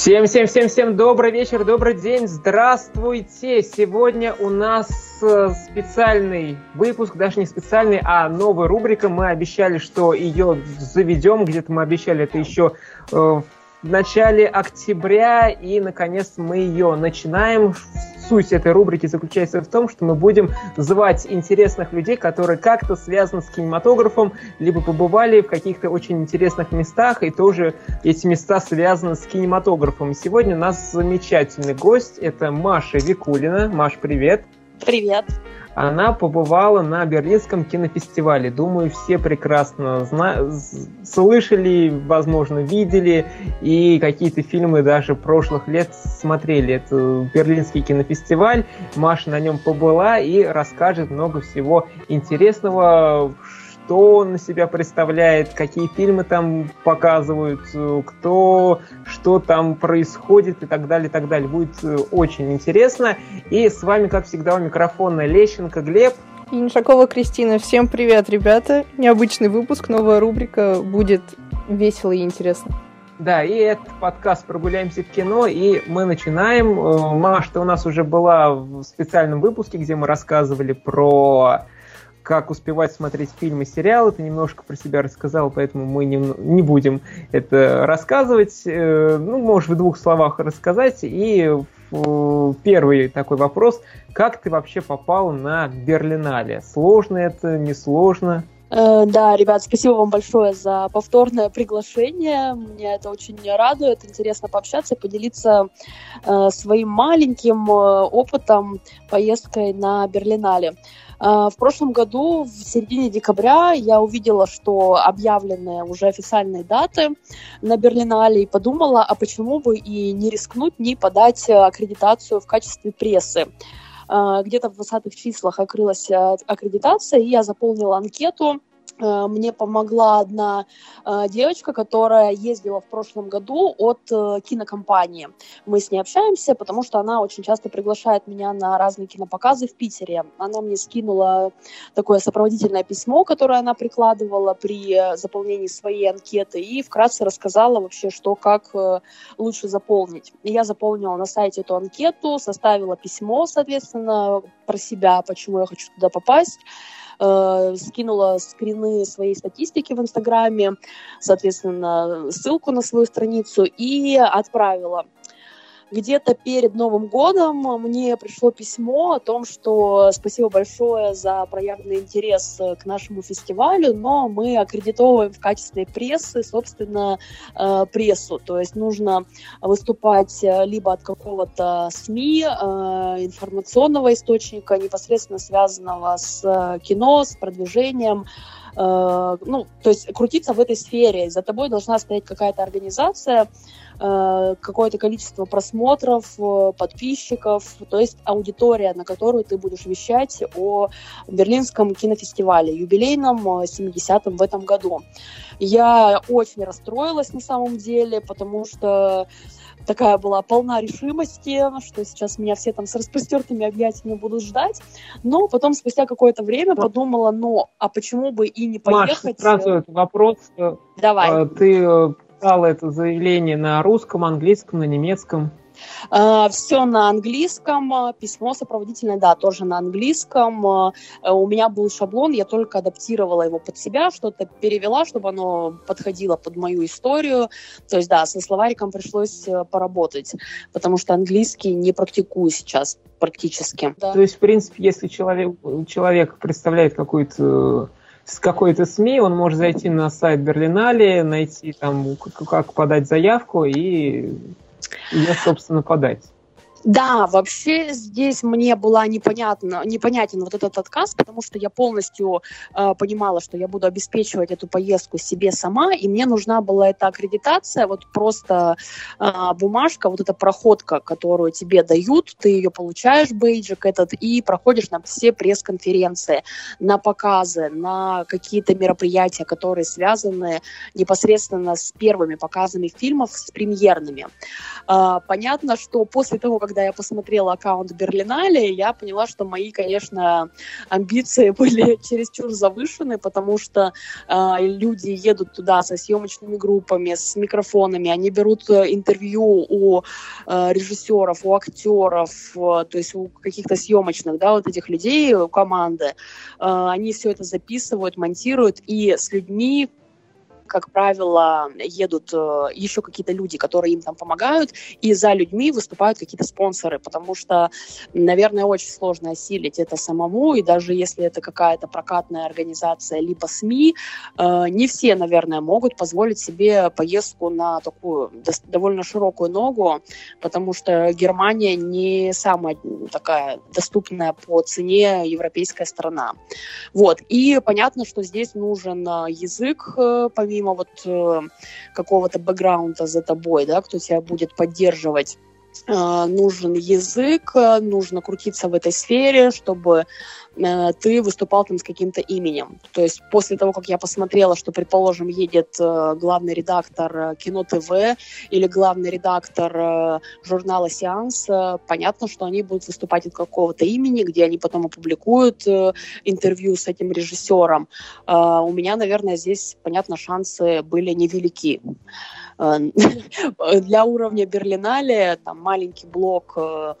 Всем, всем, всем, всем добрый вечер, добрый день, здравствуйте! Сегодня у нас э, специальный выпуск, даже не специальный, а новая рубрика. Мы обещали, что ее заведем, где-то мы обещали это еще э, в начале октября, и наконец мы ее начинаем суть этой рубрики заключается в том, что мы будем звать интересных людей, которые как-то связаны с кинематографом, либо побывали в каких-то очень интересных местах, и тоже эти места связаны с кинематографом. И сегодня у нас замечательный гость, это Маша Викулина. Маш, привет! Привет! Она побывала на Берлинском кинофестивале. Думаю, все прекрасно зна- слышали, возможно, видели и какие-то фильмы даже прошлых лет смотрели. Это Берлинский кинофестиваль. Маша на нем побыла и расскажет много всего интересного, что он на себя представляет, какие фильмы там показывают, кто, что там происходит и так далее, и так далее. Будет э, очень интересно. И с вами, как всегда, у микрофона Лещенко Глеб. И Нишакова Кристина. Всем привет, ребята. Необычный выпуск, новая рубрика. Будет весело и интересно. Да, и это подкаст «Прогуляемся в кино», и мы начинаем. Э, Маш, ты у нас уже была в специальном выпуске, где мы рассказывали про как успевать смотреть фильмы, сериалы. Ты немножко про себя рассказал, поэтому мы не, не будем это рассказывать. Э, ну, можешь в двух словах рассказать. И первый такой вопрос. Как ты вообще попал на Берлинале? Сложно это, несложно? Э, да, ребят, спасибо вам большое за повторное приглашение. Меня это очень радует. Интересно пообщаться, поделиться э, своим маленьким э, опытом поездкой на Берлинале. А, в прошлом году, в середине декабря, я увидела, что объявлены уже официальные даты на Берлинале и подумала, а почему бы и не рискнуть, не подать аккредитацию в качестве прессы. А, где-то в 20-х числах открылась а, аккредитация, и я заполнила анкету мне помогла одна э, девочка, которая ездила в прошлом году от э, кинокомпании. Мы с ней общаемся, потому что она очень часто приглашает меня на разные кинопоказы в Питере. Она мне скинула такое сопроводительное письмо, которое она прикладывала при заполнении своей анкеты, и вкратце рассказала вообще, что как лучше заполнить. Я заполнила на сайте эту анкету, составила письмо, соответственно, про себя, почему я хочу туда попасть э, скинула скрины своей статистики в Инстаграме, соответственно, ссылку на свою страницу и отправила где-то перед Новым годом мне пришло письмо о том, что спасибо большое за проявленный интерес к нашему фестивалю, но мы аккредитовываем в качестве прессы, собственно, э, прессу. То есть нужно выступать либо от какого-то СМИ, э, информационного источника, непосредственно связанного с кино, с продвижением, э, ну, то есть крутиться в этой сфере. За тобой должна стоять какая-то организация, Э, какое-то количество просмотров, э, подписчиков, то есть аудитория, на которую ты будешь вещать о Берлинском кинофестивале, юбилейном 70-м э, в этом году. Я очень расстроилась на самом деле, потому что такая была полна решимости, что сейчас меня все там с распростертыми объятиями будут ждать. Но потом, спустя какое-то время, подумала, ну, а почему бы и не поехать? Маш, сразу вопрос. Давай. Ты писала это заявление на русском, английском, на немецком? Uh, все на английском, а, письмо сопроводительное, да, тоже на английском. Uh, у меня был шаблон, я только адаптировала его под себя, что-то перевела, чтобы оно подходило под мою историю. То есть, да, со словариком пришлось э, поработать, потому что английский не практикую сейчас практически. Да. То есть, в принципе, если человек, человек представляет какую-то с какой-то СМИ, он может зайти на сайт Берлинале, найти там, как подать заявку и ее, собственно, подать. Да, вообще здесь мне была непонятна, непонятен вот этот отказ, потому что я полностью э, понимала, что я буду обеспечивать эту поездку себе сама, и мне нужна была эта аккредитация, вот просто э, бумажка, вот эта проходка, которую тебе дают, ты ее получаешь, бейджик этот, и проходишь на все пресс-конференции, на показы, на какие-то мероприятия, которые связаны непосредственно с первыми показами фильмов, с премьерными. Э, понятно, что после того, как когда я посмотрела аккаунт Берлинале, я поняла, что мои, конечно, амбиции были чересчур завышены, потому что э, люди едут туда со съемочными группами, с микрофонами, они берут э, интервью у э, режиссеров, у актеров, э, то есть у каких-то съемочных, да, вот этих людей, у команды. Э, они все это записывают, монтируют, и с людьми, как правило, едут э, еще какие-то люди, которые им там помогают, и за людьми выступают какие-то спонсоры, потому что, наверное, очень сложно осилить это самому, и даже если это какая-то прокатная организация, либо СМИ, э, не все, наверное, могут позволить себе поездку на такую довольно широкую ногу, потому что Германия не самая такая доступная по цене европейская страна. Вот. И понятно, что здесь нужен э, язык, помимо помимо вот э, какого-то бэкграунда за тобой, да, кто тебя будет поддерживать, нужен язык, нужно крутиться в этой сфере, чтобы э, ты выступал там с каким-то именем. То есть после того, как я посмотрела, что, предположим, едет э, главный редактор э, Кино ТВ или главный редактор э, журнала «Сеанс», э, понятно, что они будут выступать от какого-то имени, где они потом опубликуют э, интервью с этим режиссером. Э, у меня, наверное, здесь, понятно, шансы были невелики. Э, для уровня Берлинале там маленький блок э,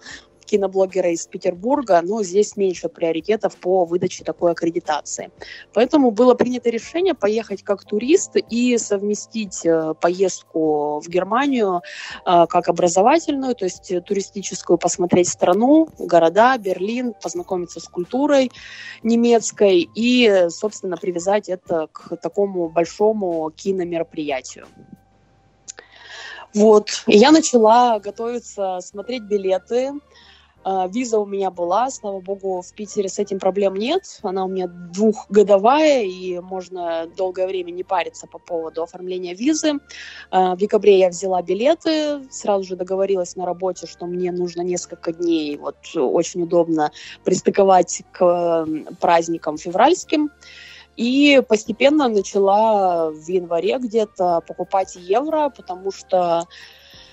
киноблогера из Петербурга, но здесь меньше приоритетов по выдаче такой аккредитации. Поэтому было принято решение поехать как турист и совместить э, поездку в Германию как образовательную, то есть туристическую, посмотреть страну, города, Берлин, познакомиться с культурой немецкой и, собственно, привязать это к такому большому киномероприятию. Вот. И я начала готовиться, смотреть билеты. А, виза у меня была, слава богу, в Питере с этим проблем нет. Она у меня двухгодовая, и можно долгое время не париться по поводу оформления визы. А, в декабре я взяла билеты, сразу же договорилась на работе, что мне нужно несколько дней, вот очень удобно пристыковать к праздникам февральским. И постепенно начала в январе где-то покупать евро, потому что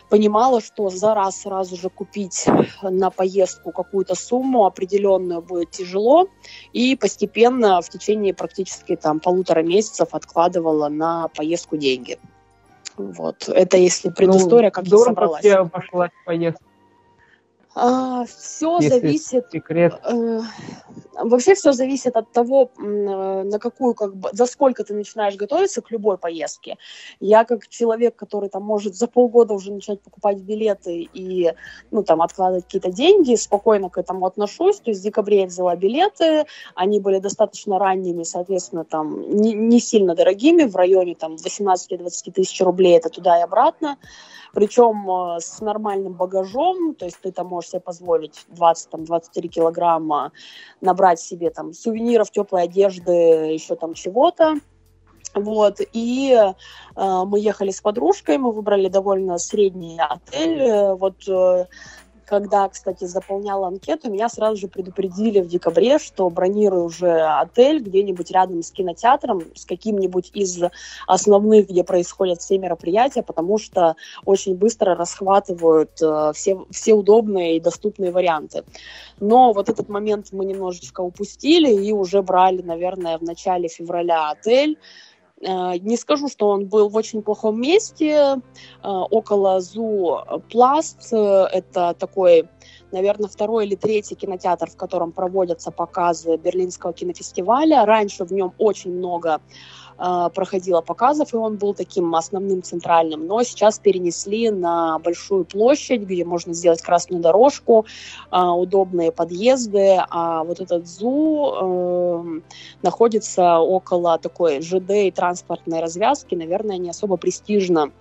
понимала, что за раз сразу же купить на поездку какую-то сумму определенную будет тяжело, и постепенно в течение практически там полутора месяцев откладывала на поездку деньги. Вот. Это если предыстория, ну, как я собралась. Здорово пошла поездка. А, все Если зависит. Секрет. Э, вообще все зависит от того, э, на какую, как бы, за сколько ты начинаешь готовиться к любой поездке. Я как человек, который там может за полгода уже начать покупать билеты и, ну, там, откладывать какие-то деньги, спокойно к этому отношусь. То есть в декабре я взяла билеты, они были достаточно ранними, соответственно, там, не, не сильно дорогими, в районе там 18-20 тысяч рублей, это туда и обратно причем э, с нормальным багажом, то есть ты там можешь себе позволить 20-23 килограмма набрать себе там сувениров, теплой одежды, еще там чего-то. Вот, и э, мы ехали с подружкой, мы выбрали довольно средний отель. Э, вот э, когда, кстати, заполняла анкету, меня сразу же предупредили в декабре, что бронирую уже отель где-нибудь рядом с кинотеатром, с каким-нибудь из основных, где происходят все мероприятия, потому что очень быстро расхватывают э, все, все удобные и доступные варианты. Но вот этот момент мы немножечко упустили и уже брали, наверное, в начале февраля отель, не скажу, что он был в очень плохом месте, э, около ЗУ Пласт. Это такой, наверное, второй или третий кинотеатр, в котором проводятся показы Берлинского кинофестиваля. Раньше в нем очень много проходило показов, и он был таким основным центральным. Но сейчас перенесли на большую площадь, где можно сделать красную дорожку, а, удобные подъезды, а вот этот ЗУ э, находится около такой ЖД и транспортной развязки, наверное, не особо престижно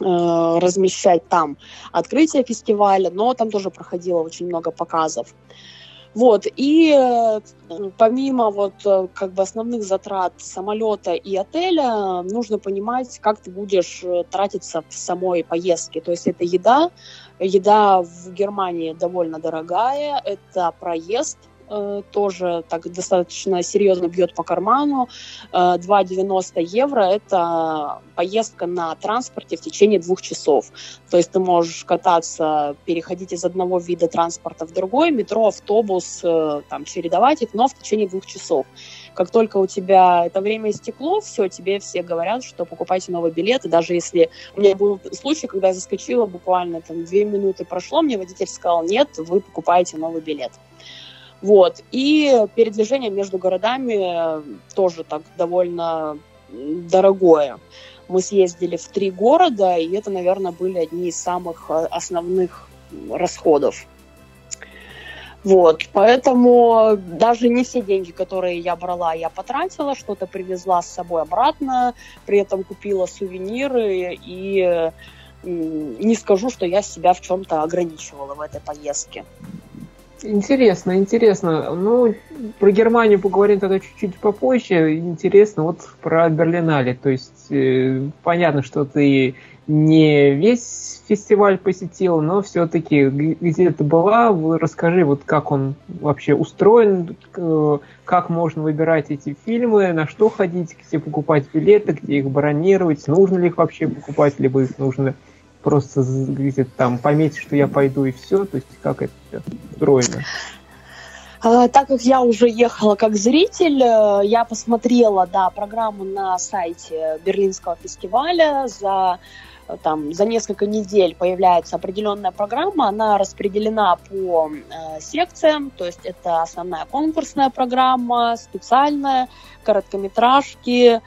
э, размещать там открытие фестиваля, но там тоже проходило очень много показов. Вот, и э, помимо вот э, как бы основных затрат самолета и отеля, нужно понимать, как ты будешь э, тратиться в самой поездке. То есть это еда, еда в Германии довольно дорогая, это проезд, э, тоже так достаточно серьезно бьет по карману. 2,90 евро – это поездка на транспорте в течение двух часов. То есть ты можешь кататься, переходить из одного вида транспорта в другой, метро, автобус, там, чередовать их, но в течение двух часов. Как только у тебя это время истекло, все, тебе все говорят, что покупайте новый билет. И даже если у меня был случай, когда я заскочила, буквально там две минуты прошло, мне водитель сказал, нет, вы покупаете новый билет. Вот. И передвижение между городами тоже так довольно дорогое. Мы съездили в три города, и это, наверное, были одни из самых э, основных расходов. Вот, поэтому даже не все деньги, которые я брала, я потратила, что-то привезла с собой обратно, при этом купила сувениры и не скажу, что я себя в чем-то ограничивала в этой поездке. Интересно, интересно. Ну, про Германию поговорим тогда чуть-чуть попозже. Интересно, вот про Берлинале. То есть, э, понятно, что ты не весь фестиваль посетил, но все-таки где ты была, расскажи, вот как он вообще устроен, как можно выбирать эти фильмы, на что ходить, где покупать билеты, где их бронировать, нужно ли их вообще покупать, либо их нужно просто где-то там пометить, что я пойду и все, то есть как это устроено? А, так как я уже ехала как зритель, э, я посмотрела, да, программу на сайте Берлинского фестиваля за там за несколько недель появляется определенная программа, она распределена по э, секциям, то есть это основная конкурсная программа, специальная, короткометражки.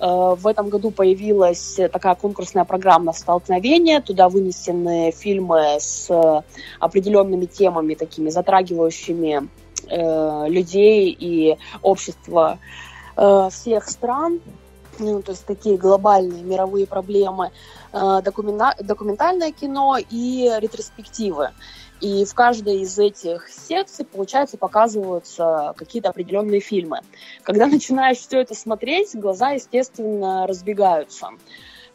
Э, в этом году появилась такая конкурсная программа «Столкновение», туда вынесены фильмы с определенными темами, такими затрагивающими э, людей и общество э, всех стран ну, то есть такие глобальные мировые проблемы, э, документа документальное кино и ретроспективы. И в каждой из этих секций, получается, показываются какие-то определенные фильмы. Когда начинаешь все это смотреть, глаза, естественно, разбегаются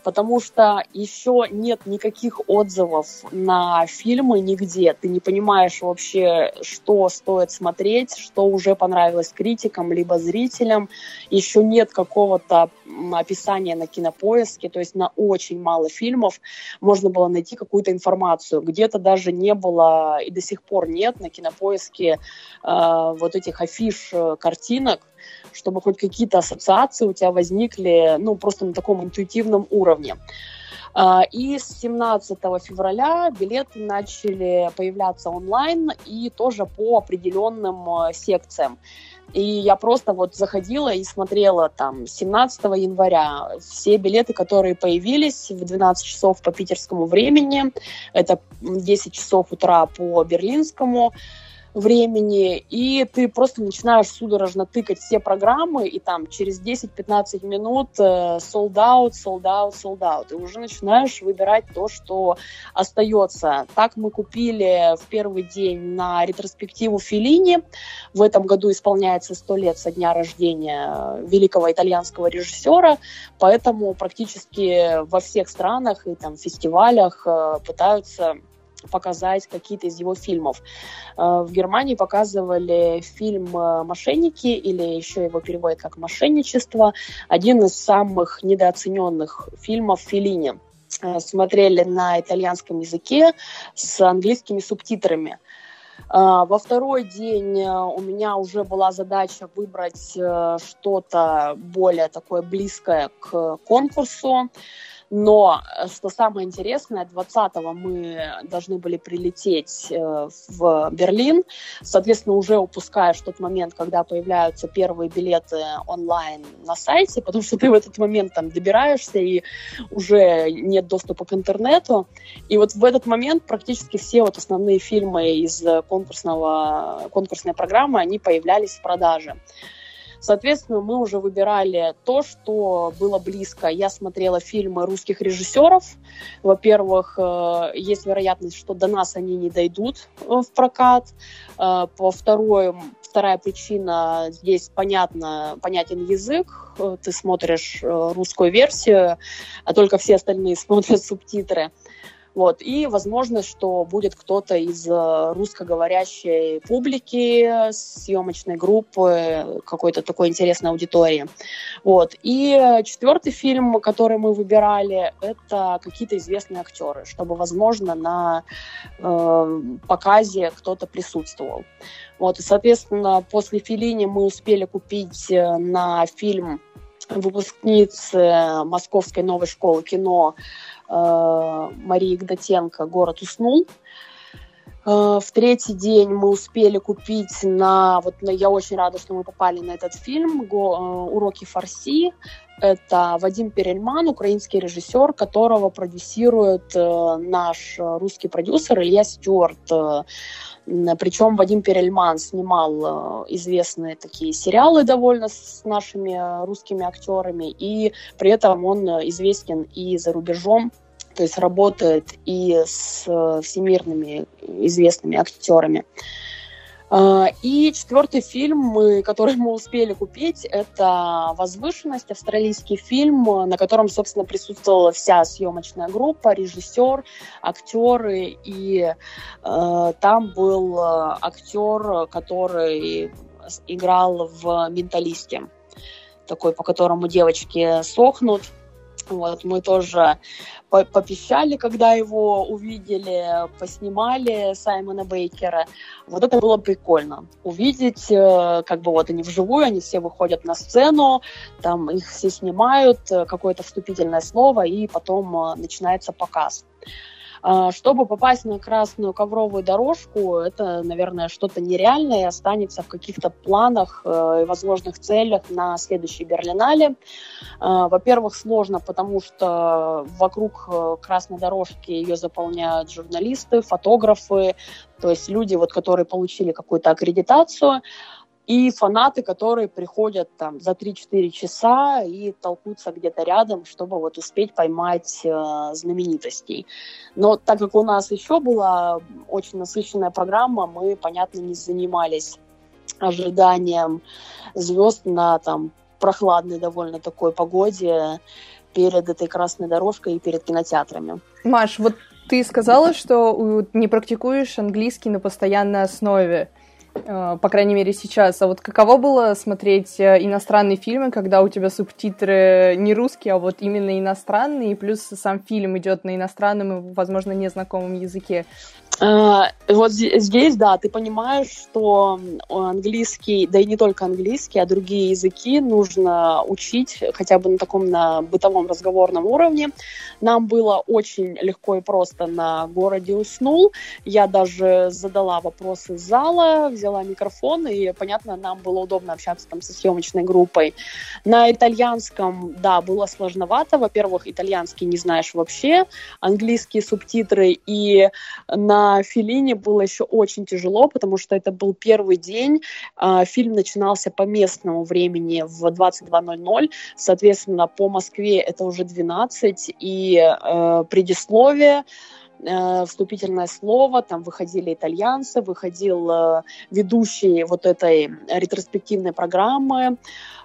потому что еще нет никаких отзывов на фильмы нигде. Ты не понимаешь вообще, что стоит смотреть, что уже понравилось критикам, либо зрителям. Еще нет какого-то описания на кинопоиске, то есть на очень мало фильмов можно было найти какую-то информацию. Где-то даже не было и до сих пор нет на кинопоиске э, вот этих афиш э, картинок, чтобы хоть какие-то ассоциации у тебя возникли, ну, просто на таком интуитивном уровне. А, и с 17 февраля билеты начали появляться онлайн и тоже по определенным э, секциям. И я просто вот заходила и смотрела там 17 января все билеты, которые появились в 12 часов по питерскому времени, это 10 часов утра по берлинскому, времени, и ты просто начинаешь судорожно тыкать все программы, и там через 10-15 минут э, sold out, sold out, sold out, и уже начинаешь выбирать то, что остается. Так мы купили в первый день на ретроспективу Филини. В этом году исполняется 100 лет со дня рождения великого итальянского режиссера, поэтому практически во всех странах и там фестивалях э, пытаются показать какие-то из его фильмов. Э, в Германии показывали фильм э, «Мошенники» или еще его переводят как «Мошенничество». Один из самых недооцененных фильмов Филини. Э, смотрели на итальянском языке с английскими субтитрами. Во второй день у меня уже была задача выбрать что-то более такое близкое к конкурсу. Но, э, что самое интересное, 20-го мы должны были прилететь э, в Берлин, соответственно, уже упускаешь тот момент, когда появляются первые билеты онлайн на сайте, потому что ты в этот момент там добираешься, и уже нет доступа к интернету. И вот в этот момент практически все вот основные фильмы из конкурсного, конкурсной программы, они появлялись в продаже. Соответственно, мы уже выбирали то, что было близко. Я смотрела фильмы русских режиссеров. Во-первых, э, есть вероятность, что до нас они не дойдут э, в прокат. Э, по второй, вторая причина, здесь понятно, понятен язык. Ты смотришь русскую версию, а только все остальные смотрят субтитры. Вот, и возможно, что будет кто-то из э, русскоговорящей публики, съемочной группы, какой-то такой интересной аудитории. Вот. И четвертый фильм, который мы выбирали, это какие-то известные актеры, чтобы, возможно, на э, показе кто-то присутствовал. Вот, и, соответственно, после Филини мы успели купить э, на фильм выпускницы Московской новой школы кино Э, Марии Игнатенко «Город уснул». Э, в третий день мы успели купить на... Вот я очень рада, что мы попали на этот фильм э, «Уроки фарси». Это Вадим Перельман, украинский режиссер, которого продюсирует наш русский продюсер Илья Стюарт. Причем Вадим Перельман снимал известные такие сериалы довольно с нашими русскими актерами, и при этом он известен и за рубежом то есть работает и с э, всемирными известными актерами. А, и четвертый фильм, который мы успели купить, это «Возвышенность», австралийский фильм, на котором, собственно, присутствовала вся съемочная группа, режиссер, актеры, и э, там был э, актер, который играл в «Менталисте», такой, по которому девочки сохнут. Вот, мы тоже попищали, когда его увидели, поснимали Саймона Бейкера. Вот это было прикольно. Увидеть, э, как бы вот они вживую, они все выходят на сцену, там их все снимают, э, какое-то вступительное слово, и потом э, начинается показ. А, чтобы попасть на красную ковровую дорожку, это, наверное, что-то нереальное и останется в каких-то планах э, и возможных целях на следующей Берлинале. А, во-первых, сложно, потому что вокруг э, красной дорожки ее заполняют журналисты, фотографы, то есть люди, вот, которые получили какую-то аккредитацию и фанаты, которые приходят там за 3-4 часа и толкутся где-то рядом, чтобы вот успеть поймать э, знаменитостей. Но так как у нас еще была очень насыщенная программа, мы, понятно, не занимались ожиданием звезд на там прохладной довольно такой погоде перед этой красной дорожкой и перед кинотеатрами. Маш, вот ты сказала, что не практикуешь английский на постоянной основе. Э, по крайней мере сейчас. А вот каково было смотреть э, иностранные фильмы, когда у тебя субтитры не русские, а вот именно иностранные, и плюс сам фильм идет на иностранном и, возможно, незнакомом языке? А, вот здесь, да, ты понимаешь, что английский, да и не только английский, а другие языки нужно учить хотя бы на таком на бытовом разговорном уровне. Нам было очень легко и просто на городе уснул. Я даже задала вопросы зала, взяла микрофон, и, понятно, нам было удобно общаться там со съемочной группой. На итальянском, да, было сложновато. Во-первых, итальянский не знаешь вообще, английские субтитры, и на на Филине было еще очень тяжело, потому что это был первый день. А, фильм начинался по местному времени в 22.00, соответственно, по Москве это уже 12, и э, предисловие э, вступительное слово, там выходили итальянцы, выходил э, ведущий вот этой ретроспективной программы,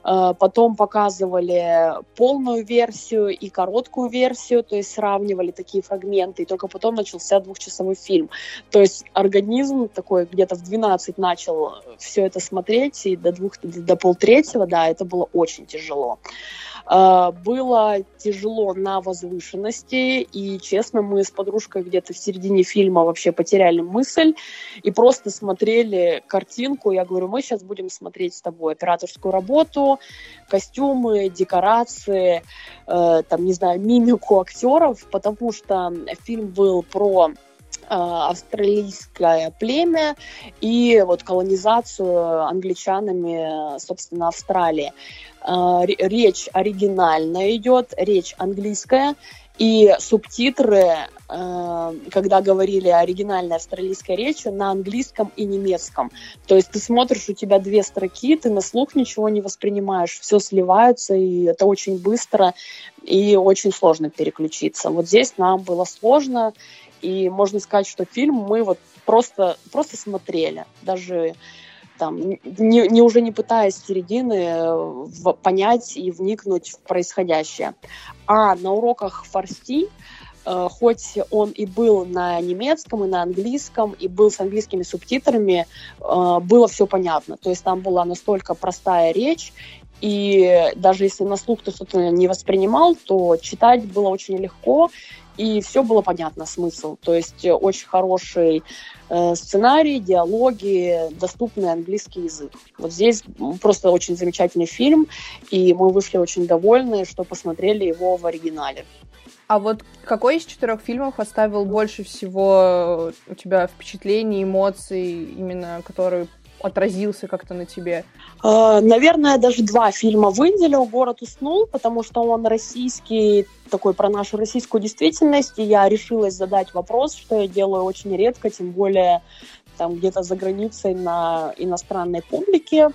Э, потом показывали полную версию и короткую версию, то есть сравнивали такие фрагменты, и только потом начался двухчасовой фильм. То есть организм такой где-то в 12 начал все это смотреть, и до, двух, до полтретьего, да, это было очень тяжело. А, было тяжело на возвышенности, и, честно, мы с подружкой где-то в середине фильма вообще потеряли мысль и просто смотрели картинку. Я говорю, мы сейчас будем смотреть с тобой операторскую работу, костюмы, декорации, э, там, не знаю, мимику актеров, потому что фильм был про а, австралийское племя и вот колонизацию англичанами, собственно, Австралии. А, речь оригинальная идет, речь английская, и субтитры, а, когда говорили оригинальной австралийской речью, на английском и немецком. То есть ты смотришь, у тебя две строки, ты на слух ничего не воспринимаешь, все сливается, и это очень быстро, и очень сложно переключиться. Вот здесь нам было сложно, и можно сказать, что фильм мы вот просто, просто смотрели. Даже там, не, не уже не пытаясь середины э, в, понять и вникнуть в происходящее. А на уроках фарси э, хоть он и был на немецком, и на английском, и был с английскими субтитрами, э, было все понятно. То есть там была настолько простая речь, и даже если на слух ты что-то не воспринимал, то читать было очень легко, и все было понятно, смысл. То есть э, очень хороший э, сценарий, диалоги, доступный английский язык. Вот здесь просто очень замечательный фильм, и мы вышли очень довольны, что посмотрели его в оригинале. А вот какой из четырех фильмов оставил больше всего у тебя впечатлений, эмоций, именно которые отразился как-то на тебе? А, наверное, даже два фильма выделил. «Город уснул», потому что он российский, такой про нашу российскую действительность, и я решилась задать вопрос, что я делаю очень редко, тем более там где-то за границей на иностранной публике.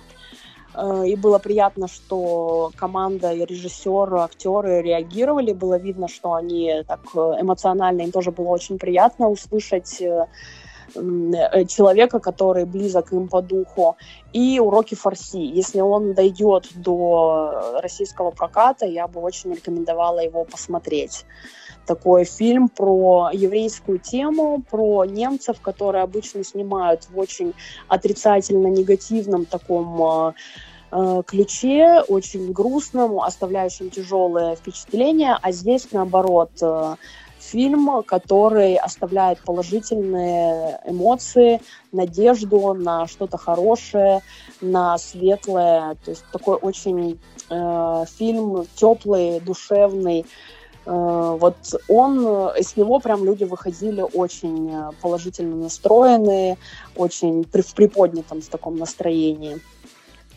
А, и было приятно, что команда и режиссер, актеры реагировали. Было видно, что они так эмоционально, им тоже было очень приятно услышать э, Э, человека, который близок им по духу, и уроки фарси. Если он дойдет до российского проката, я бы очень рекомендовала его посмотреть. Такой фильм про еврейскую тему, про немцев, которые обычно снимают в очень отрицательно-негативном таком э, э, ключе, очень грустном, оставляющем тяжелое впечатление, а здесь, наоборот, фильм, который оставляет положительные эмоции, надежду на что-то хорошее, на светлое. То есть такой очень э, фильм теплый, душевный. Э, вот он, из него прям люди выходили очень положительно настроенные, очень в приподнятом с таком настроении.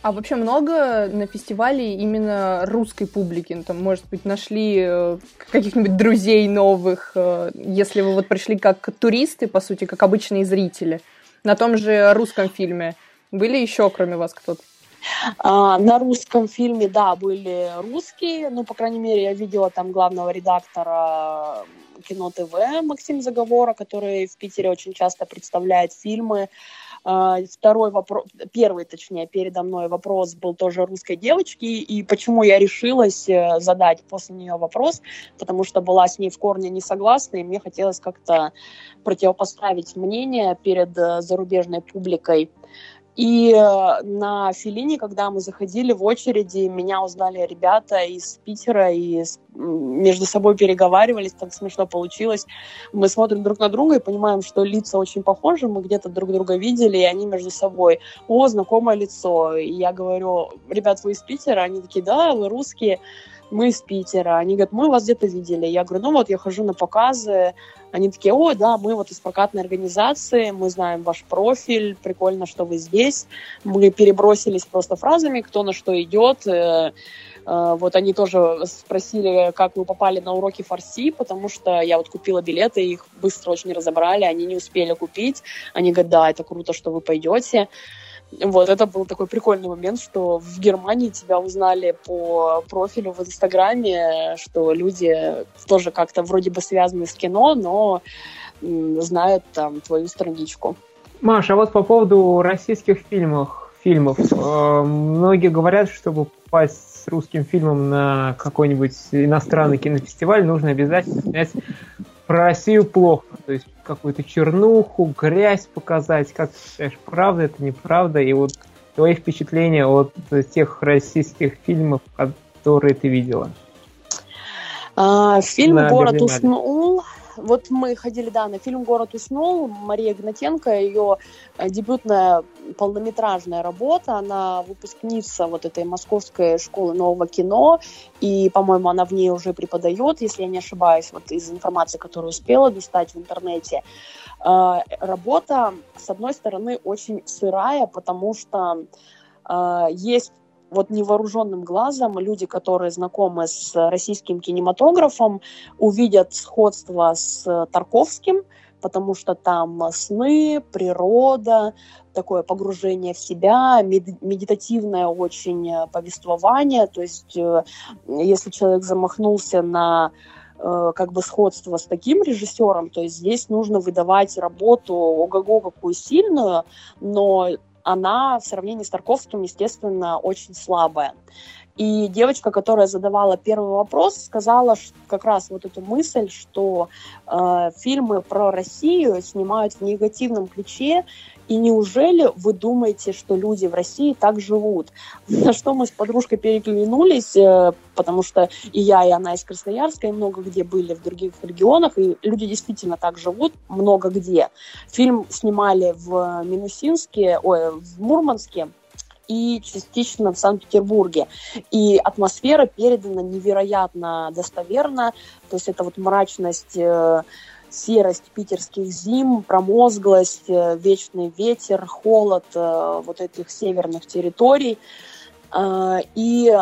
А вообще много на фестивале именно русской публики? Ну, там, может быть, нашли э, каких-нибудь друзей новых, э, если вы вот пришли как туристы, по сути, как обычные зрители, на том же русском фильме. Были еще, кроме вас, кто-то? А, на русском фильме, да, были русские, ну, по крайней мере, я видела там главного редактора Кино ТВ Максим Заговора, который в Питере очень часто представляет фильмы. А, второй вопрос, первый, точнее, передо мной вопрос был тоже русской девочки, и почему я решилась э, задать после нее вопрос, потому что была с ней в корне не согласна, и мне хотелось как-то противопоставить мнение перед э, зарубежной публикой. И э, на Филине, когда мы заходили в очереди, меня узнали ребята из Питера и между собой переговаривались, так смешно получилось. Мы смотрим друг на друга и понимаем, что лица очень похожи, мы где-то друг друга видели, и они между собой, о, знакомое лицо. И я говорю, ребят, вы из Питера? Они такие, да, вы русские мы из Питера. Они говорят, мы вас где-то видели. Я говорю, ну вот, я хожу на показы. Они такие, о, да, мы вот из прокатной организации, мы знаем ваш профиль, прикольно, что вы здесь. Мы перебросились просто фразами, кто на что идет. Э, э, вот они тоже спросили, как вы попали на уроки фарси, потому что я вот купила билеты, их быстро очень разобрали, они не успели купить. Они говорят, да, это круто, что вы пойдете. Вот, это был такой прикольный момент, что в Германии тебя узнали по профилю в Инстаграме, что люди тоже как-то вроде бы связаны с кино, но знают там твою страничку. Маша, а вот по поводу российских фильмов, фильмов. Э, многие говорят, чтобы попасть с русским фильмом на какой-нибудь иностранный кинофестиваль, нужно обязательно снять про Россию плохо. То есть какую-то чернуху, грязь показать. Как ты считаешь, правда это, неправда? И вот твои впечатления от тех российских фильмов, которые ты видела? А, фильм «Город уснул» вот мы ходили, да, на фильм «Город уснул». Мария Гнатенко, ее э, дебютная полнометражная работа. Она выпускница вот этой московской школы нового кино. И, по-моему, она в ней уже преподает, если я не ошибаюсь, вот из информации, которую успела достать в интернете. Э, работа, с одной стороны, очень сырая, потому что э, есть вот невооруженным глазом люди, которые знакомы с российским кинематографом, увидят сходство с Тарковским, потому что там сны, природа, такое погружение в себя, медитативное очень повествование. То есть, э, если человек замахнулся на э, как бы сходство с таким режиссером, то есть здесь нужно выдавать работу ого-го какую сильную, но она в сравнении с Тарковским, естественно, очень слабая. И девочка, которая задавала первый вопрос, сказала как раз вот эту мысль, что э, фильмы про Россию снимают в негативном ключе, и неужели вы думаете, что люди в России так живут? На что мы с подружкой переглянулись, э, потому что и я, и она из Красноярска, и много где были в других регионах, и люди действительно так живут много где. Фильм снимали в Минусинске, ой, в Мурманске, и частично в Санкт-Петербурге. И атмосфера передана невероятно достоверно. То есть это вот мрачность э, серость питерских зим, промозглость, э, вечный ветер, холод э, вот этих северных территорий. Э, и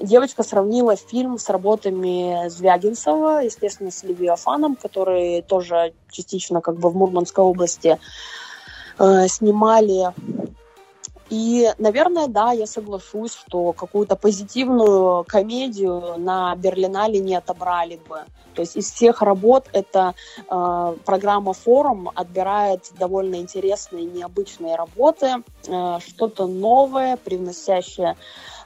девочка сравнила фильм с работами Звягинцева, естественно, с Левиафаном, который тоже частично как бы в Мурманской области снимали и, наверное, да, я соглашусь, что какую-то позитивную комедию на Берлинале не отобрали бы. То есть из всех работ эта э, программа «Форум» отбирает довольно интересные, необычные работы, э, что-то новое, привносящее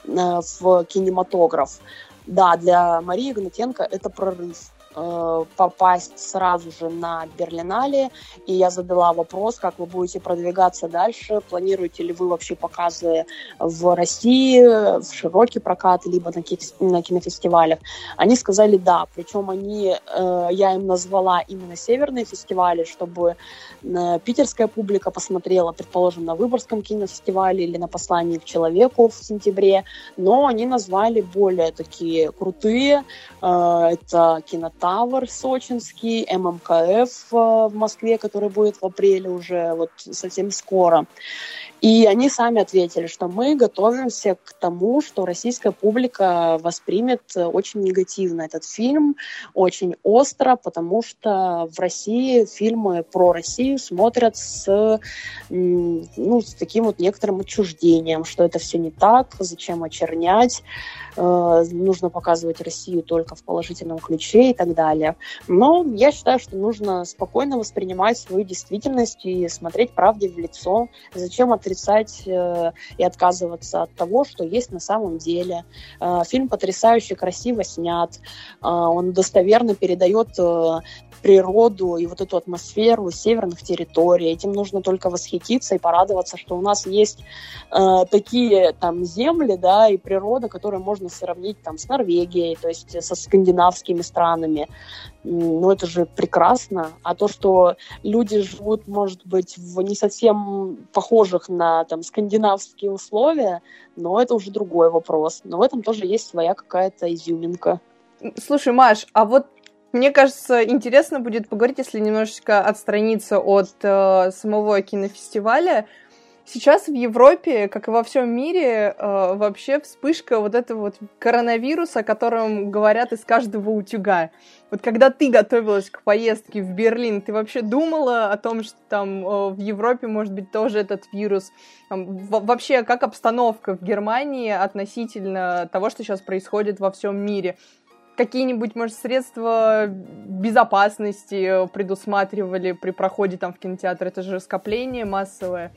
э, в кинематограф. Да, для Марии Гнатенко это прорыв. Э, попасть сразу же на Берлинале, и я задала вопрос, как вы будете продвигаться дальше, планируете ли вы вообще показы в России, в широкий прокат, либо на, ки- на кинофестивалях. Они сказали да, причем они, э, я им назвала именно северные фестивали, чтобы э, питерская публика посмотрела, предположим, на Выборгском кинофестивале или на «Послании к человеку» в сентябре, но они назвали более такие крутые, это кинотеатр, Тавр сочинский, ММКФ э, в Москве, который будет в апреле уже вот совсем скоро. И они сами ответили, что мы готовимся к тому, что российская публика воспримет очень негативно этот фильм, очень остро, потому что в России фильмы про Россию смотрят с, ну, с таким вот некоторым отчуждением, что это все не так, зачем очернять, э, нужно показывать Россию только в положительном ключе и так далее. Но я считаю, что нужно спокойно воспринимать свою действительность и смотреть правде в лицо. Зачем от отрицать э, и отказываться от того, что есть на самом деле. Э, фильм потрясающе красиво снят, э, он достоверно передает природу и вот эту атмосферу северных территорий. Этим нужно только восхититься и порадоваться, что у нас есть э, такие там земли, да, и природа, которые можно сравнить там с Норвегией, то есть со скандинавскими странами. Ну, это же прекрасно. А то, что люди живут, может быть, в не совсем похожих на там скандинавские условия, но это уже другой вопрос. Но в этом тоже есть своя какая-то изюминка. Слушай, Маш, а вот мне кажется, интересно будет поговорить, если немножечко отстраниться от э, самого кинофестиваля. Сейчас в Европе, как и во всем мире, э, вообще вспышка вот этого вот коронавируса, о котором говорят из каждого утюга. Вот когда ты готовилась к поездке в Берлин, ты вообще думала о том, что там э, в Европе может быть тоже этот вирус? Там, вообще, как обстановка в Германии относительно того, что сейчас происходит во всем мире? какие-нибудь, может, средства безопасности предусматривали при проходе там в кинотеатр? Это же скопление массовое.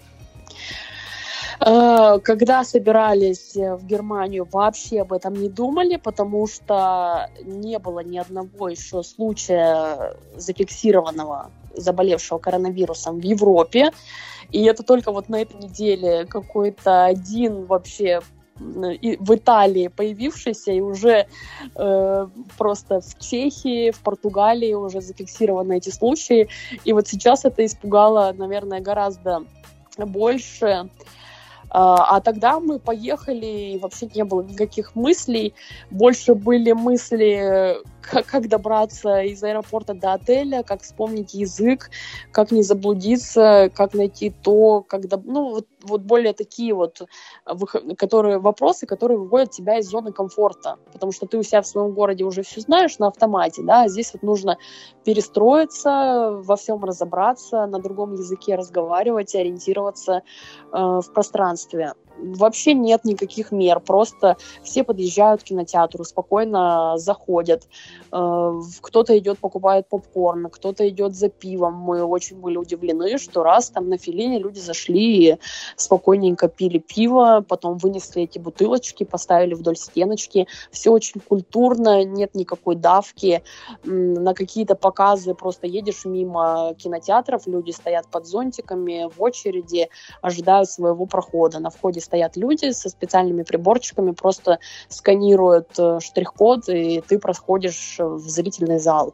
Э, когда собирались в Германию, вообще об этом не думали, потому что не было ни одного еще случая зафиксированного заболевшего коронавирусом в Европе. И это только вот на этой неделе какой-то один вообще в Италии появившийся, и уже э, просто в Чехии, в Португалии уже зафиксированы эти случаи. И вот сейчас это испугало, наверное, гораздо больше. А, а тогда мы поехали, и вообще не было никаких мыслей. Больше были мысли, как, как добраться из аэропорта до отеля, как вспомнить язык, как не заблудиться, как найти то, когда, ну, вот, вот более такие вот которые, вопросы, которые выводят тебя из зоны комфорта, потому что ты у себя в своем городе уже все знаешь на автомате, да, а здесь вот нужно перестроиться, во всем разобраться, на другом языке разговаривать, ориентироваться э, в пространстве. Вообще нет никаких мер, просто все подъезжают к кинотеатру, спокойно заходят, э, кто-то идет покупает попкорн, кто-то идет за пивом. Мы очень были удивлены, что раз там на Филине люди зашли и спокойненько пили пиво, потом вынесли эти бутылочки, поставили вдоль стеночки. Все очень культурно, нет никакой давки. На какие-то показы просто едешь мимо кинотеатров, люди стоят под зонтиками в очереди, ожидают своего прохода. На входе стоят люди со специальными приборчиками, просто сканируют э, штрих-код, и ты проходишь в зрительный зал.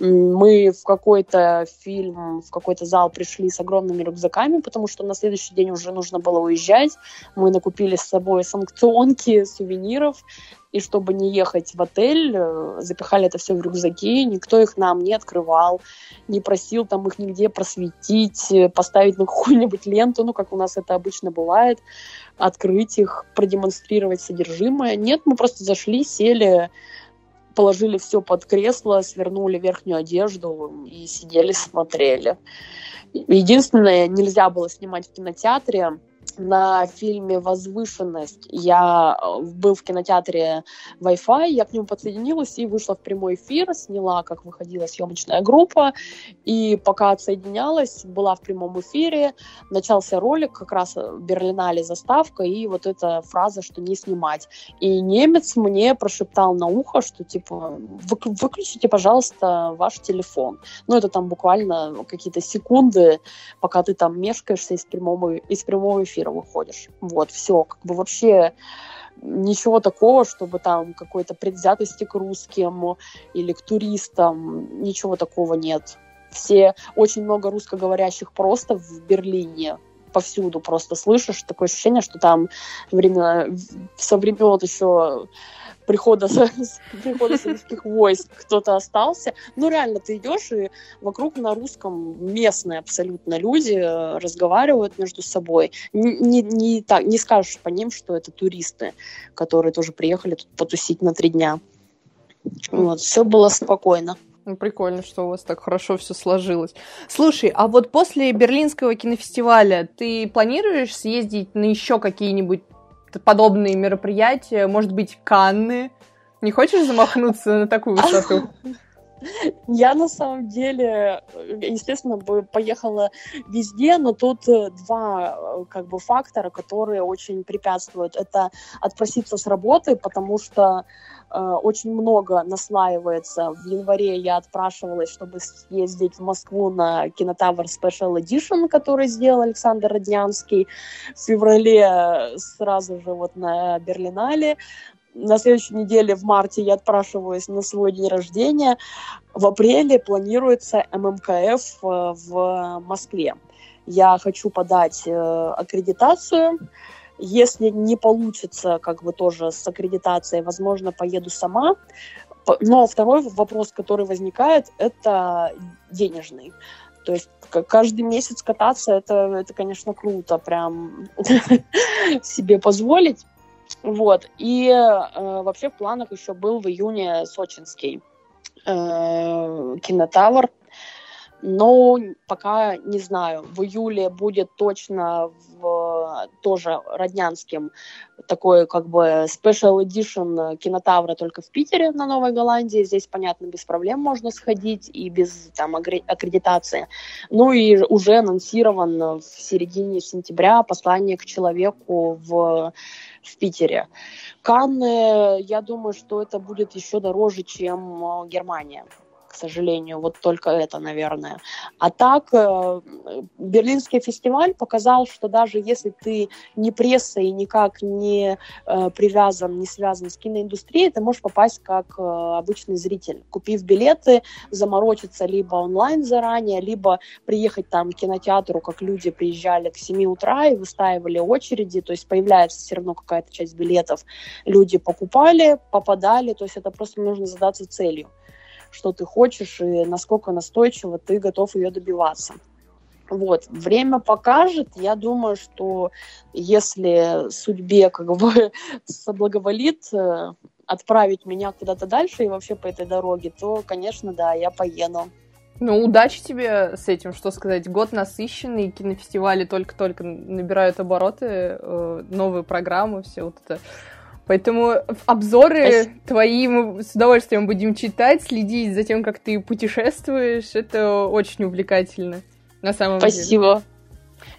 Мы в какой-то фильм, в какой-то зал пришли с огромными рюкзаками, потому что на следующий день уже нужно было уезжать. Мы накупили с собой санкционки, сувениров, и чтобы не ехать в отель, э, запихали это все в рюкзаки, никто их нам не открывал, не просил там их нигде просветить, э, поставить на какую-нибудь ленту, ну, как у нас это обычно бывает, открыть их, продемонстрировать содержимое. Нет, мы просто зашли, сели, положили все под кресло, свернули верхнюю одежду и сидели, смотрели. Единственное, нельзя было снимать в кинотеатре, на фильме «Возвышенность» я э, был в кинотеатре Wi-Fi, я к нему подсоединилась и вышла в прямой эфир, сняла, как выходила съемочная группа, и пока отсоединялась, была в прямом эфире, начался ролик, как раз Берлинале заставка, и вот эта фраза, что не снимать. И немец мне прошептал на ухо, что типа выключите, пожалуйста, ваш телефон. Ну, это там буквально какие-то секунды, пока ты там мешкаешься из прямого, из прямого эфира эфира выходишь. Вот, все, как бы вообще ничего такого, чтобы там какой-то предвзятости к русским или к туристам, ничего такого нет. Все, очень много русскоговорящих просто в Берлине, повсюду просто слышишь, такое ощущение, что там времена, со времен еще прихода, прихода советских войск кто-то остался. Ну, реально, ты идешь, и вокруг на русском местные абсолютно люди э, разговаривают между собой. Не, не, не, так, не скажешь по ним, что это туристы, которые тоже приехали тут потусить на три дня. Вот, все было спокойно. Ну, прикольно, что у вас так хорошо все сложилось. Слушай, а вот после Берлинского кинофестиваля ты планируешь съездить на еще какие-нибудь подобные мероприятия, может быть, Канны. Не хочешь замахнуться на такую высоту? Я на самом деле, естественно, бы поехала везде, но тут э, два э, как бы фактора, которые очень препятствуют. Это отпроситься с работы, потому что очень много наслаивается. В январе я отпрашивалась, чтобы съездить в Москву на Кинотавр Special Edition, который сделал Александр Роднянский. В феврале э, сразу же вот на Берлинале на следующей неделе в марте я отпрашиваюсь на свой день рождения. В апреле планируется ММКФ э, в Москве. Я хочу подать э, аккредитацию. Если не получится, как бы тоже с аккредитацией, возможно, поеду сама. Но второй вопрос, который возникает, это денежный. То есть каждый месяц кататься, это, это конечно, круто, прям себе позволить. Вот. И э, вообще в планах еще был в июне сочинский э, кинотавр. Но пока не знаю. В июле будет точно в, тоже Роднянским такой как бы special edition кинотавра только в Питере на Новой Голландии. Здесь, понятно, без проблем можно сходить и без там аккредитации. Ну и уже анонсирован в середине сентября послание к человеку в в Питере. Канны, я думаю, что это будет еще дороже, чем э, Германия к сожалению, вот только это, наверное. А так, э, Берлинский фестиваль показал, что даже если ты не пресса и никак не э, привязан, не связан с киноиндустрией, ты можешь попасть как э, обычный зритель, купив билеты, заморочиться либо онлайн заранее, либо приехать там к кинотеатру, как люди приезжали к 7 утра и выстаивали очереди, то есть появляется все равно какая-то часть билетов, люди покупали, попадали, то есть это просто нужно задаться целью что ты хочешь и насколько настойчиво ты готов ее добиваться. Вот, время покажет. Я думаю, что если судьбе как бы соблаговолит э, отправить меня куда-то дальше и вообще по этой дороге, то, конечно, да, я поеду. Ну, удачи тебе с этим, что сказать. Год насыщенный, кинофестивали только-только набирают обороты, э, новые программы, все вот это. Поэтому обзоры Спасибо. твои мы с удовольствием будем читать, следить за тем, как ты путешествуешь. Это очень увлекательно, на самом Спасибо. деле. Спасибо.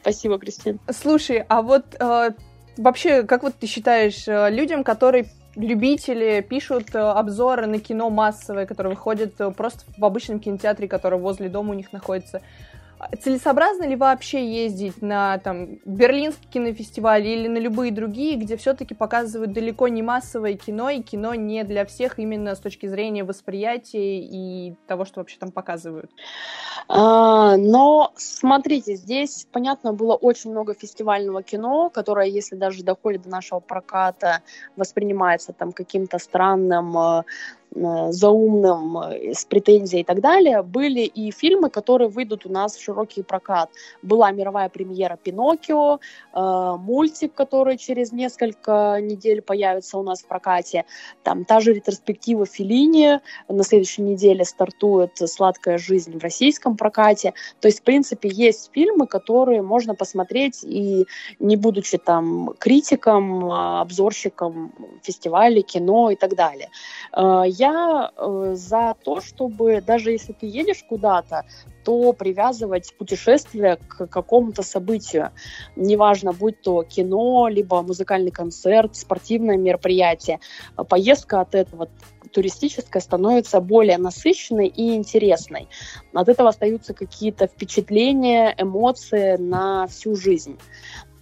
Спасибо, Кристина. Слушай, а вот э, вообще, как вот ты считаешь, э, людям, которые любители пишут э, обзоры на кино массовое, которое выходит э, просто в обычном кинотеатре, который возле дома у них находится. Целесообразно ли вообще ездить на там, Берлинский кинофестиваль или на любые другие, где все-таки показывают далеко не массовое кино, и кино не для всех именно с точки зрения восприятия и того, что вообще там показывают? А, но смотрите, здесь, понятно, было очень много фестивального кино, которое, если даже доходит до нашего проката, воспринимается там каким-то странным Э, заумным, э, с претензией и так далее, были и фильмы, которые выйдут у нас в широкий прокат. Была мировая премьера «Пиноккио», э, мультик, который через несколько недель появится у нас в прокате, там та же ретроспектива Филини, на следующей неделе стартует «Сладкая жизнь» в российском прокате. То есть, в принципе, есть фильмы, которые можно посмотреть и не будучи там критиком, обзорщиком фестиваля, кино и так далее. Я я э, за то, чтобы даже если ты едешь куда-то, то привязывать путешествие к какому-то событию. Неважно, будь то кино, либо музыкальный концерт, спортивное мероприятие. Поездка от этого туристическая становится более насыщенной и интересной. От этого остаются какие-то впечатления, эмоции на всю жизнь.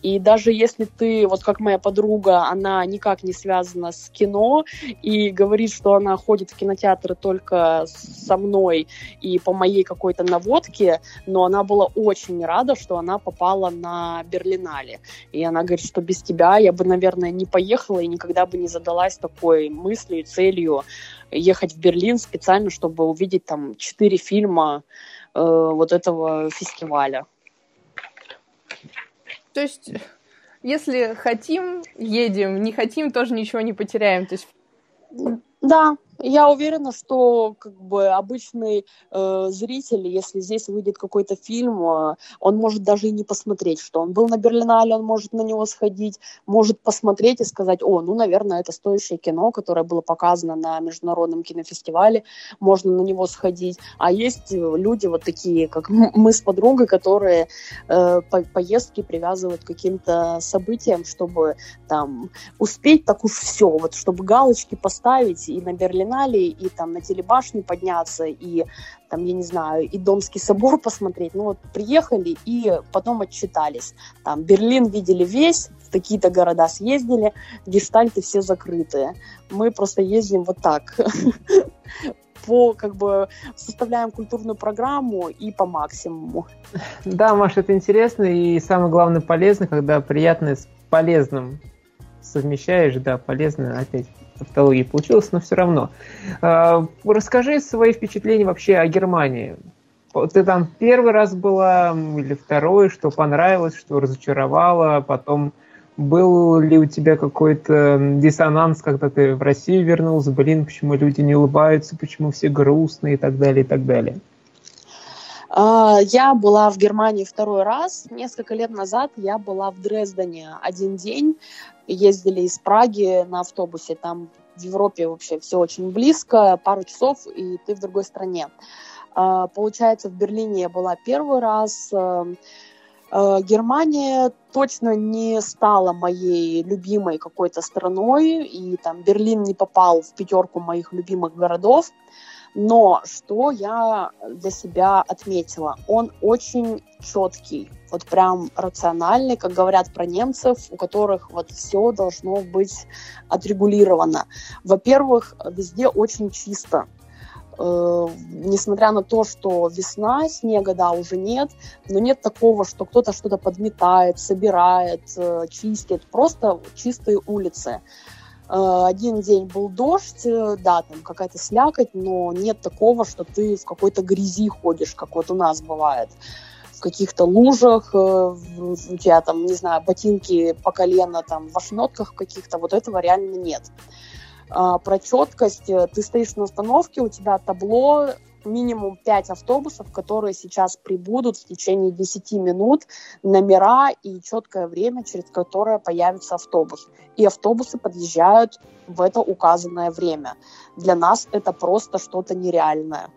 И даже если ты, вот как моя подруга, она никак не связана с кино и говорит, что она ходит в кинотеатры только со мной и по моей какой-то наводке, но она была очень рада, что она попала на Берлинале. И она говорит, что без тебя я бы, наверное, не поехала и никогда бы не задалась такой мыслью, целью ехать в Берлин специально, чтобы увидеть там четыре фильма э, вот этого фестиваля. То есть, если хотим, едем, не хотим, тоже ничего не потеряем. То есть... Да, я уверена, что как бы обычный э, зритель, если здесь выйдет какой-то фильм, э, он может даже и не посмотреть, что он был на Берлинале, он может на него сходить, может посмотреть и сказать, о, ну, наверное, это стоящее кино, которое было показано на международном кинофестивале, можно на него сходить. А есть люди вот такие, как мы с подругой, которые э, по поездки привязывают к каким-то событиям, чтобы там успеть так уж все, вот чтобы галочки поставить и на Берлинале Биеннале, и там на телебашню подняться, и там, я не знаю, и Домский собор посмотреть. Ну вот приехали и потом отчитались. Там Берлин видели весь, в такие-то города съездили, гештальты все закрытые. Мы просто ездим вот так по, как бы, составляем культурную программу и по максимуму. Да, Маша, это интересно и самое главное полезно, когда приятное с полезным совмещаешь, да, полезно опять тавтологии получилось, но все равно. А, расскажи свои впечатления вообще о Германии. Ты там первый раз была или второй, что понравилось, что разочаровало, потом был ли у тебя какой-то диссонанс, когда ты в Россию вернулся, блин, почему люди не улыбаются, почему все грустные и так далее, и так далее? А, я была в Германии второй раз. Несколько лет назад я была в Дрездене один день. Ездили из Праги на автобусе. Там в Европе вообще все очень близко. Пару часов, и ты в другой стране. А, получается, в Берлине я была первый раз. А, Германия точно не стала моей любимой какой-то страной, и там Берлин не попал в пятерку моих любимых городов. Но что я для себя отметила? Он очень четкий, вот прям рациональный, как говорят про немцев, у которых вот все должно быть отрегулировано. Во-первых, везде очень чисто. Э, несмотря на то, что весна, снега, да, уже нет, но нет такого, что кто-то что-то подметает, собирает, э, чистит. Просто чистые улицы. Э, один день был дождь, э, да, там какая-то слякоть, но нет такого, что ты в какой-то грязи ходишь, как вот у нас бывает. В каких-то лужах, э, у тебя там, не знаю, ботинки по колено, там, в ошметках каких-то, вот этого реально нет. А, про четкость, ты стоишь на остановке, у тебя табло, минимум 5 автобусов, которые сейчас прибудут в течение 10 минут, номера и четкое время, через которое появится автобус. И автобусы подъезжают в это указанное время. Для нас это просто что-то нереальное.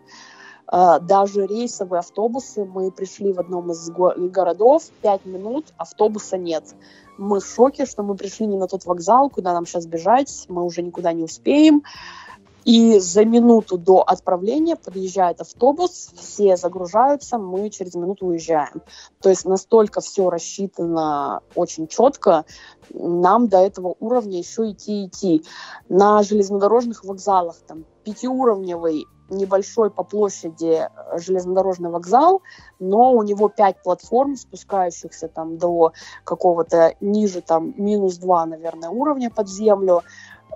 Э, даже рейсовые автобусы, мы пришли в одном из городов, 5 минут, автобуса нет. Мы в шоке, что мы пришли не на тот вокзал, куда нам сейчас бежать, мы уже никуда не успеем. И за минуту до отправления подъезжает автобус, все загружаются, мы через минуту уезжаем. То есть настолько все рассчитано очень четко, нам до этого уровня еще идти идти. На железнодорожных вокзалах там пятиуровневый небольшой по площади железнодорожный вокзал, но у него пять платформ, спускающихся там до какого-то ниже, там, минус два, наверное, уровня под землю.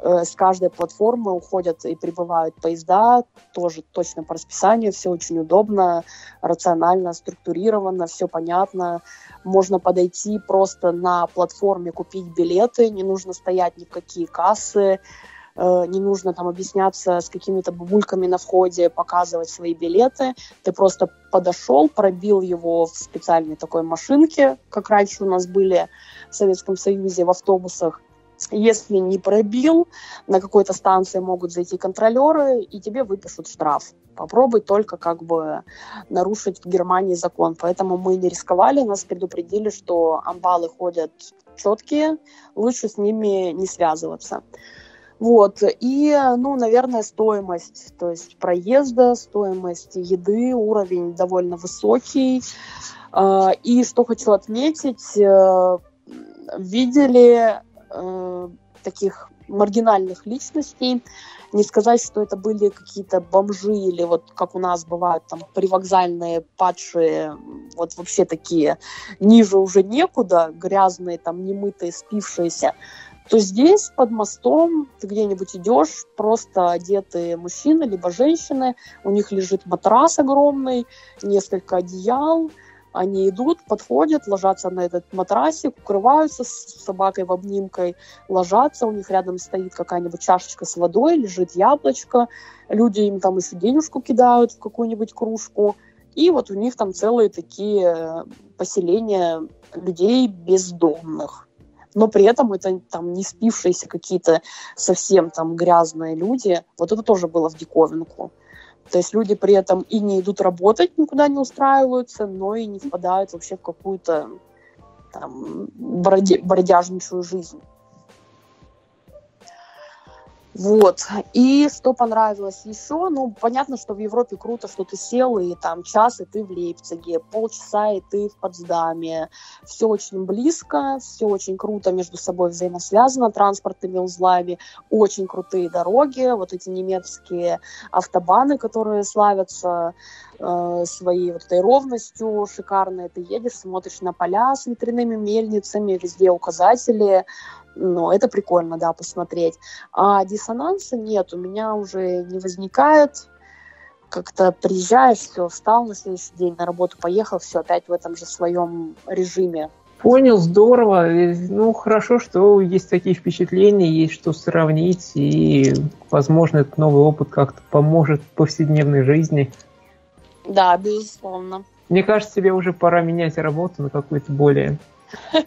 Э, с каждой платформы уходят и прибывают поезда, тоже точно по расписанию, все очень удобно, рационально, структурировано, все понятно. Можно подойти просто на платформе, купить билеты, не нужно стоять ни в какие кассы, э, не нужно там объясняться с какими-то бабульками на входе, показывать свои билеты. Ты просто подошел, пробил его в специальной такой машинке, как раньше у нас были в Советском Союзе в автобусах, если не пробил, на какой-то станции могут зайти контролеры, и тебе выпишут штраф. Попробуй только как бы нарушить в Германии закон. Поэтому мы не рисковали, нас предупредили, что амбалы ходят четкие, лучше с ними не связываться. Вот, и, ну, наверное, стоимость, то есть проезда, стоимость еды, уровень довольно высокий. А, и что хочу отметить, э, видели э, таких маргинальных личностей. Не сказать, что это были какие-то бомжи или вот как у нас бывают там привокзальные падшие, вот вообще такие ниже уже некуда, грязные, там немытые, спившиеся то здесь под мостом ты где-нибудь идешь, просто одетые мужчины либо женщины, у них лежит матрас огромный, несколько одеял, они идут, подходят, ложатся на этот матрасик, укрываются с собакой в обнимкой, ложатся, у них рядом стоит какая-нибудь чашечка с водой, лежит яблочко, люди им там еще денежку кидают в какую-нибудь кружку, и вот у них там целые такие поселения людей бездомных. Но при этом это там не спившиеся какие-то совсем там грязные люди. Вот это тоже было в диковинку. То есть люди при этом и не идут работать, никуда не устраиваются, но и не впадают вообще в какую-то там бродяжничную жизнь. Вот. И что понравилось еще? Ну, понятно, что в Европе круто, что ты сел, и там час, и ты в Лейпциге, полчаса, и ты в Потсдаме. Все очень близко, все очень круто между собой взаимосвязано транспортными узлами, очень крутые дороги, вот эти немецкие автобаны, которые славятся э, своей вот этой ровностью шикарной. Ты едешь, смотришь на поля с ветряными мельницами, везде указатели, но это прикольно, да, посмотреть. А диссонанса нет, у меня уже не возникает. Как-то приезжаешь, все, встал на следующий день на работу, поехал, все, опять в этом же своем режиме. Понял, здорово. Ну, хорошо, что есть такие впечатления, есть что сравнить, и, возможно, этот новый опыт как-то поможет в повседневной жизни. Да, безусловно. Мне кажется, тебе уже пора менять работу на какую-то более э,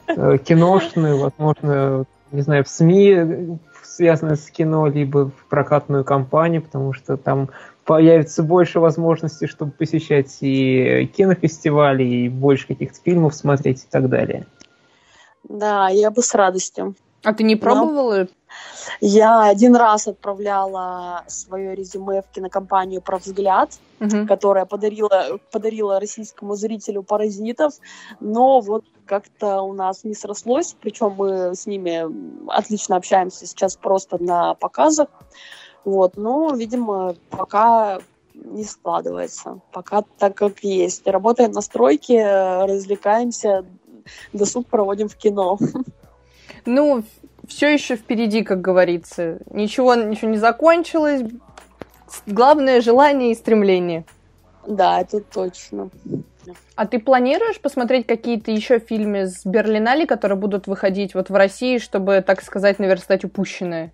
киношную, возможно, не знаю, в СМИ, связанные с кино, либо в прокатную компанию, потому что там появится больше возможностей, чтобы посещать и кинофестивали, и больше каких-то фильмов смотреть и так далее. Да, я бы с радостью. А ты не пробовала? Я один раз отправляла свое резюме в кинокомпанию про взгляд, угу. которая подарила, подарила российскому зрителю паразитов, но вот как-то у нас не срослось, причем мы с ними отлично общаемся сейчас просто на показах, вот, но, видимо, пока не складывается, пока так как есть. Работаем на стройке, развлекаемся, досуг проводим в кино. Ну, все еще впереди, как говорится. Ничего, ничего не закончилось. Главное желание и стремление. Да, это точно. А ты планируешь посмотреть какие-то еще фильмы с Берлинали, которые будут выходить вот в России, чтобы, так сказать, наверстать упущенное?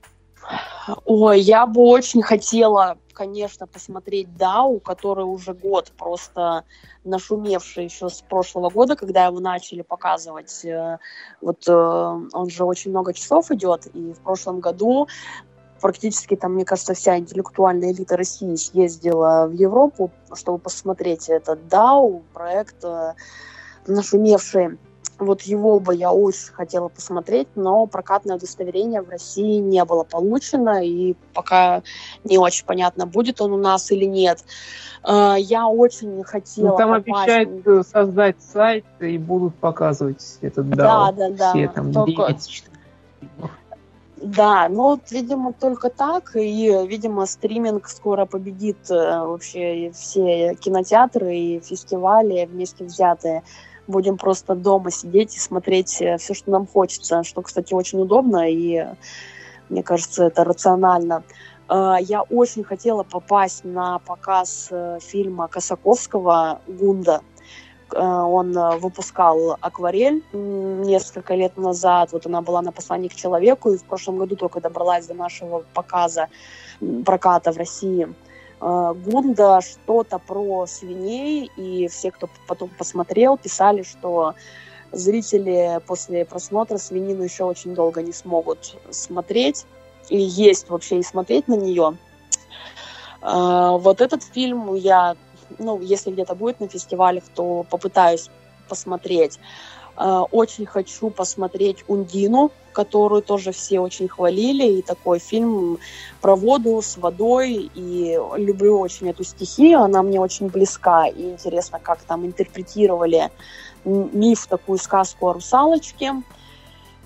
Ой, я бы очень хотела конечно, посмотреть Дау, который уже год просто нашумевший еще с прошлого года, когда его начали показывать. Э, вот э, он же очень много часов идет, и в прошлом году практически там, мне кажется, вся интеллектуальная элита России съездила в Европу, чтобы посмотреть этот Дау, проект э, нашумевший вот его бы я очень хотела посмотреть, но прокатное удостоверение в России не было получено, и пока не очень понятно, будет он у нас или нет. Э, я очень хотела ну, Там попасть... обещают э, создать сайт и будут показывать этот да, да, да, все там Только... 9, да, ну, видимо, только так, и, видимо, стриминг скоро победит э, вообще все кинотеатры и фестивали вместе взятые будем просто дома сидеть и смотреть э, все, что нам хочется, что, кстати, очень удобно и, мне кажется, это рационально. Э, я очень хотела попасть на показ э, фильма Косаковского «Гунда». Он выпускал «Акварель» несколько лет назад. Вот она была на «Послании к человеку», и в прошлом году только добралась до нашего показа проката в России – Э, Гунда что-то про свиней, и все, кто потом посмотрел, писали, что зрители после просмотра свинину еще очень долго не смогут смотреть, и есть вообще и смотреть на нее. Э, вот этот фильм я, ну, если где-то будет на фестивалях, то попытаюсь посмотреть. Э, очень хочу посмотреть «Ундину», которую тоже все очень хвалили, и такой фильм про воду с водой, и люблю очень эту стихию, она мне очень близка, и интересно, как там интерпретировали миф, такую сказку о русалочке.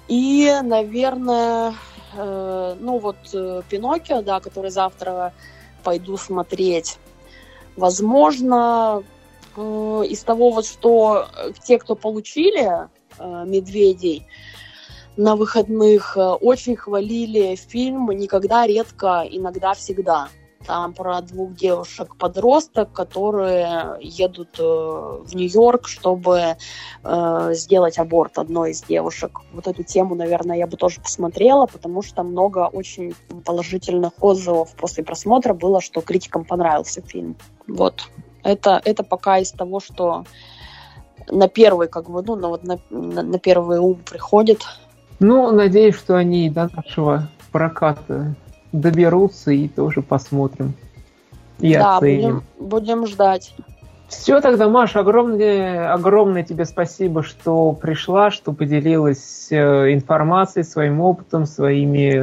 И, наверное, э, ну вот э, Пиноккио, да, который завтра пойду смотреть. Возможно, из того вот, что те, кто получили э, медведей, на выходных э, очень хвалили фильм «Никогда, редко, иногда, всегда». Там про двух девушек-подросток, которые едут э, в Нью-Йорк, чтобы э, сделать аборт одной из девушек. Вот эту тему, наверное, я бы тоже посмотрела, потому что много очень положительных отзывов после просмотра было, что критикам понравился фильм. Вот. Это, это пока из того, что на первый, как бы, ну, на, вот на, на, на первый ум приходит. Ну, надеюсь, что они до нашего проката доберутся и тоже посмотрим. И да, оценим. Будем, будем ждать. Все тогда, Маша, огромное, огромное тебе спасибо, что пришла, что поделилась э, информацией, своим опытом, своими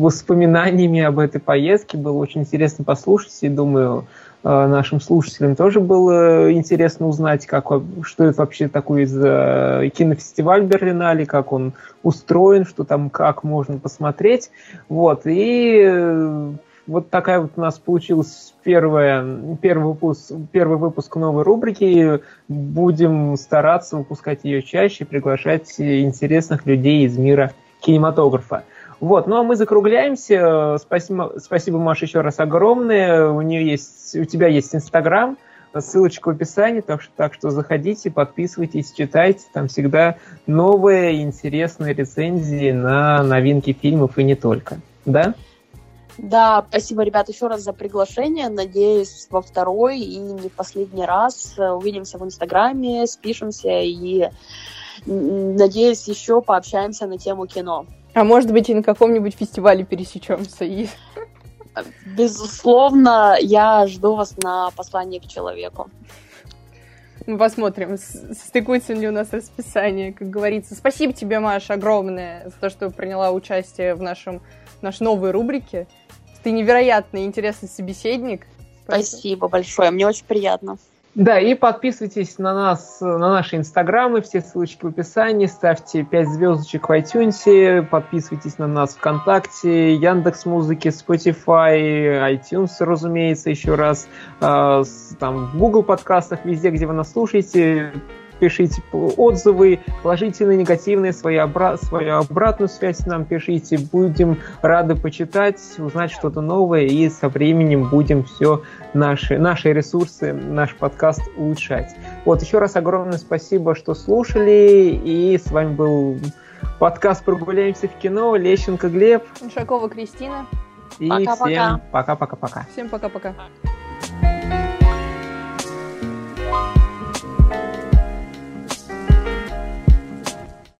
воспоминаниями об этой поездке. Было очень интересно послушать и думаю, Э, нашим слушателям тоже было интересно узнать, как, что это вообще такое за кинофестиваль Берлинале, как он устроен, что там как можно посмотреть. Вот, и э, вот такая вот у нас получилась первая, первый, выпуск, первый выпуск новой рубрики. Будем стараться выпускать ее чаще, приглашать интересных людей из мира кинематографа. Вот, ну а мы закругляемся. Спасибо, спасибо, Маша, еще раз огромное. У нее есть, у тебя есть Инстаграм, ссылочка в описании, так что, так что заходите, подписывайтесь, читайте. Там всегда новые интересные рецензии на новинки фильмов и не только. Да? Да, спасибо, ребят, еще раз за приглашение. Надеюсь, во второй и не последний раз увидимся в Инстаграме, спишемся и надеюсь, еще пообщаемся на тему кино. А может быть и на каком-нибудь фестивале пересечемся. И... Безусловно, я жду вас на послание к человеку. Мы посмотрим, стыкуется ли у нас расписание, как говорится. Спасибо тебе, Маша, огромное за то, что приняла участие в нашем, нашей новой рубрике. Ты невероятный интересный собеседник. Спасибо большое, мне очень приятно. Да, и подписывайтесь на нас, на наши инстаграмы, все ссылочки в описании, ставьте 5 звездочек в iTunes, подписывайтесь на нас ВКонтакте, Яндекс Музыки, Spotify, iTunes, разумеется, еще раз, а, там в Google подкастах, везде, где вы нас слушаете, пишите отзывы, положительные, негативные, свою, обра- свою обратную связь нам пишите. Будем рады почитать, узнать что-то новое, и со временем будем все наши, наши ресурсы, наш подкаст улучшать. Вот, еще раз огромное спасибо, что слушали, и с вами был подкаст «Прогуляемся в кино», Лещенко Глеб. Ушакова Кристина. И Пока-пока. всем пока-пока-пока. Всем пока-пока. Пока.